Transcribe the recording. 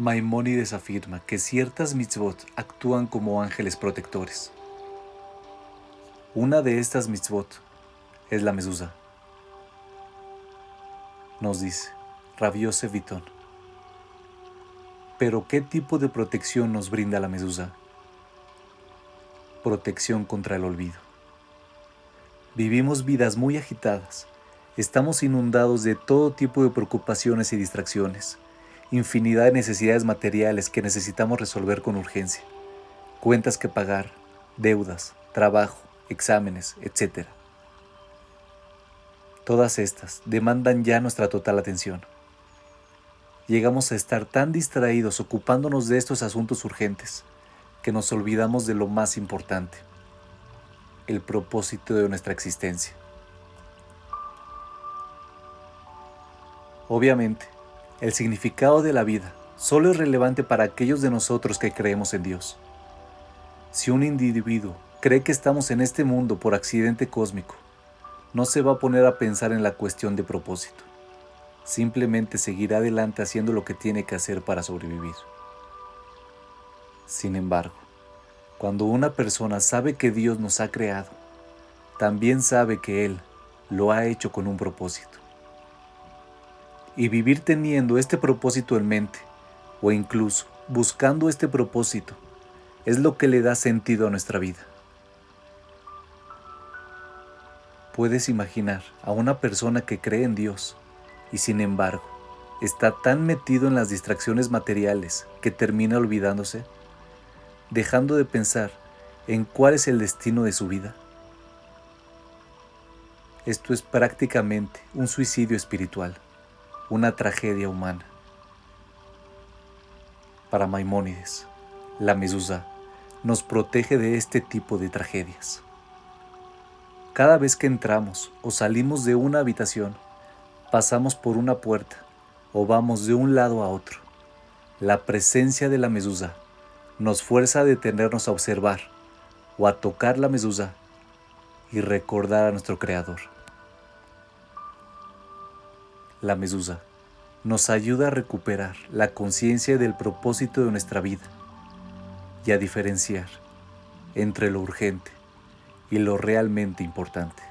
Maimónides afirma que ciertas mitzvot actúan como ángeles protectores. Una de estas mitzvot es la mezuzá. Nos dice Rabiose Vitón. Pero ¿qué tipo de protección nos brinda la mezuzá? Protección contra el olvido. Vivimos vidas muy agitadas. Estamos inundados de todo tipo de preocupaciones y distracciones infinidad de necesidades materiales que necesitamos resolver con urgencia, cuentas que pagar, deudas, trabajo, exámenes, etc. Todas estas demandan ya nuestra total atención. Llegamos a estar tan distraídos ocupándonos de estos asuntos urgentes que nos olvidamos de lo más importante, el propósito de nuestra existencia. Obviamente, el significado de la vida solo es relevante para aquellos de nosotros que creemos en Dios. Si un individuo cree que estamos en este mundo por accidente cósmico, no se va a poner a pensar en la cuestión de propósito. Simplemente seguirá adelante haciendo lo que tiene que hacer para sobrevivir. Sin embargo, cuando una persona sabe que Dios nos ha creado, también sabe que Él lo ha hecho con un propósito y vivir teniendo este propósito en mente, o incluso buscando este propósito, es lo que le da sentido a nuestra vida. Puedes imaginar a una persona que cree en Dios y sin embargo está tan metido en las distracciones materiales que termina olvidándose, dejando de pensar en cuál es el destino de su vida. Esto es prácticamente un suicidio espiritual una tragedia humana. Para Maimónides, la mezuzá nos protege de este tipo de tragedias. Cada vez que entramos o salimos de una habitación, pasamos por una puerta o vamos de un lado a otro. La presencia de la mezuzá nos fuerza a detenernos a observar o a tocar la mezuzá y recordar a nuestro Creador la medusa, nos ayuda a recuperar la conciencia del propósito de nuestra vida y a diferenciar entre lo urgente y lo realmente importante.